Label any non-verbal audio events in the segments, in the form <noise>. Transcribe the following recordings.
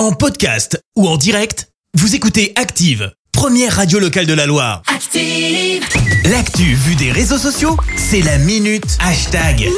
En podcast ou en direct, vous écoutez Active, première radio locale de la Loire. Active. L'actu vue des réseaux sociaux, c'est la minute hashtag.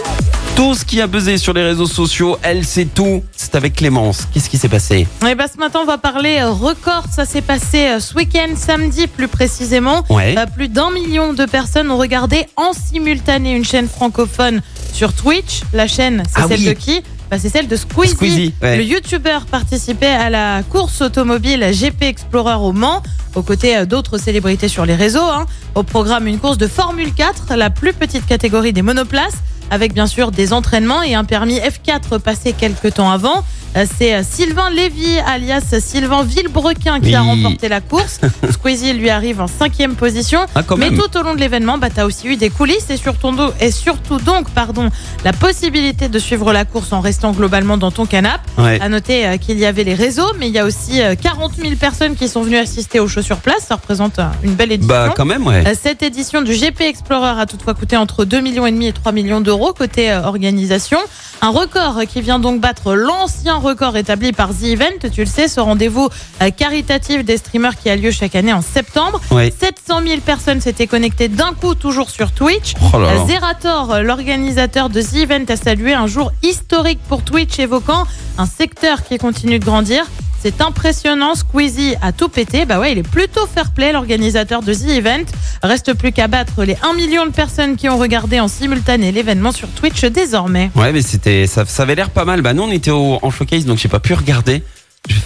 Tout ce qui a buzzé sur les réseaux sociaux, elle sait tout. C'est avec Clémence. Qu'est-ce qui s'est passé? Et bah, ce matin, on va parler euh, record. Ça s'est passé euh, ce week-end, samedi plus précisément. Ouais. Euh, plus d'un million de personnes ont regardé en simultané une chaîne francophone sur Twitch. La chaîne, c'est Ah celle oui. de qui? Bah, C'est celle de Squeezie. Squeezie, ouais. Le youtubeur participait à la course automobile GP Explorer au Mans, aux côtés euh, d'autres célébrités sur les réseaux. hein. Au programme, une course de Formule 4, la plus petite catégorie des monoplaces avec bien sûr des entraînements et un permis F4 passé quelques temps avant. Euh, C'est euh, Sylvain Lévy, alias Sylvain Villebrequin, qui a remporté la course. <laughs> Squeezie lui arrive en cinquième position. Ah, Mais même. tout au long de l'événement, bah, tu as aussi eu des coulisses et surtout, do- et surtout donc pardon, la possibilité de suivre la course en restant globalement dans ton canapé. Ouais. À noter euh, qu'il y avait les réseaux, mais il y a aussi euh, 40 000 personnes qui sont venues assister aux shows sur place. Ça représente euh, une belle édition. Bah, quand même, ouais. Cette édition du GP Explorer a toutefois coûté entre 2 millions et demi et 3 millions d'euros côté organisation. Un record qui vient donc battre l'ancien record établi par The Event. Tu le sais, ce rendez-vous euh, caritatif des streamers qui a lieu chaque année en septembre. Ouais. 700 000 personnes s'étaient connectées d'un coup, toujours sur Twitch. Oh là là. Euh, Zerator, euh, l'organisateur de The Event, a salué un jour historique pour Twitch, évoquant un secteur qui continue de grandir. C'est impressionnant, Squeezie a tout pété. Bah ouais, il est plutôt fair play, l'organisateur de The Event. Reste plus qu'à battre les 1 million de personnes qui ont regardé en simultané l'événement sur Twitch désormais. Ouais, mais c'était, ça, ça avait l'air pas mal. Bah, nous, on était au, en showcase, donc j'ai pas pu regarder.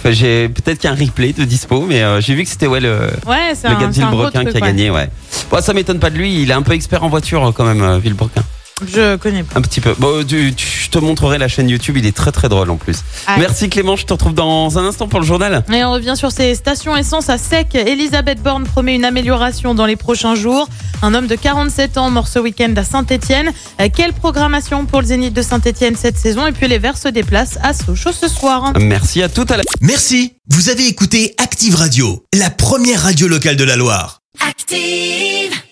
J'ai- peut-être qu'il y a un replay de dispo, mais euh, j'ai vu que c'était ouais le, Ouais, le un, gars de Villebrequin qui a gagné, ouais. Bon, ça m'étonne pas de lui. Il est un peu expert en voiture euh, quand même, euh, Villebrequin. Je connais pas. Un petit peu. Bon, tu- tu- je te montrerai la chaîne YouTube. Il est très très drôle en plus. Ah. Merci Clément. Je te retrouve dans un instant pour le journal. Et on revient sur ces stations essence à sec. Elisabeth Borne promet une amélioration dans les prochains jours. Un homme de 47 ans mort ce week-end à Saint-Etienne. Quelle programmation pour le Zénith de Saint-Etienne cette saison? Et puis les Verts se déplacent à Sochaux ce soir. Merci à tout à l'heure. Merci, vous avez écouté Active Radio, la première radio locale de la Loire. Active.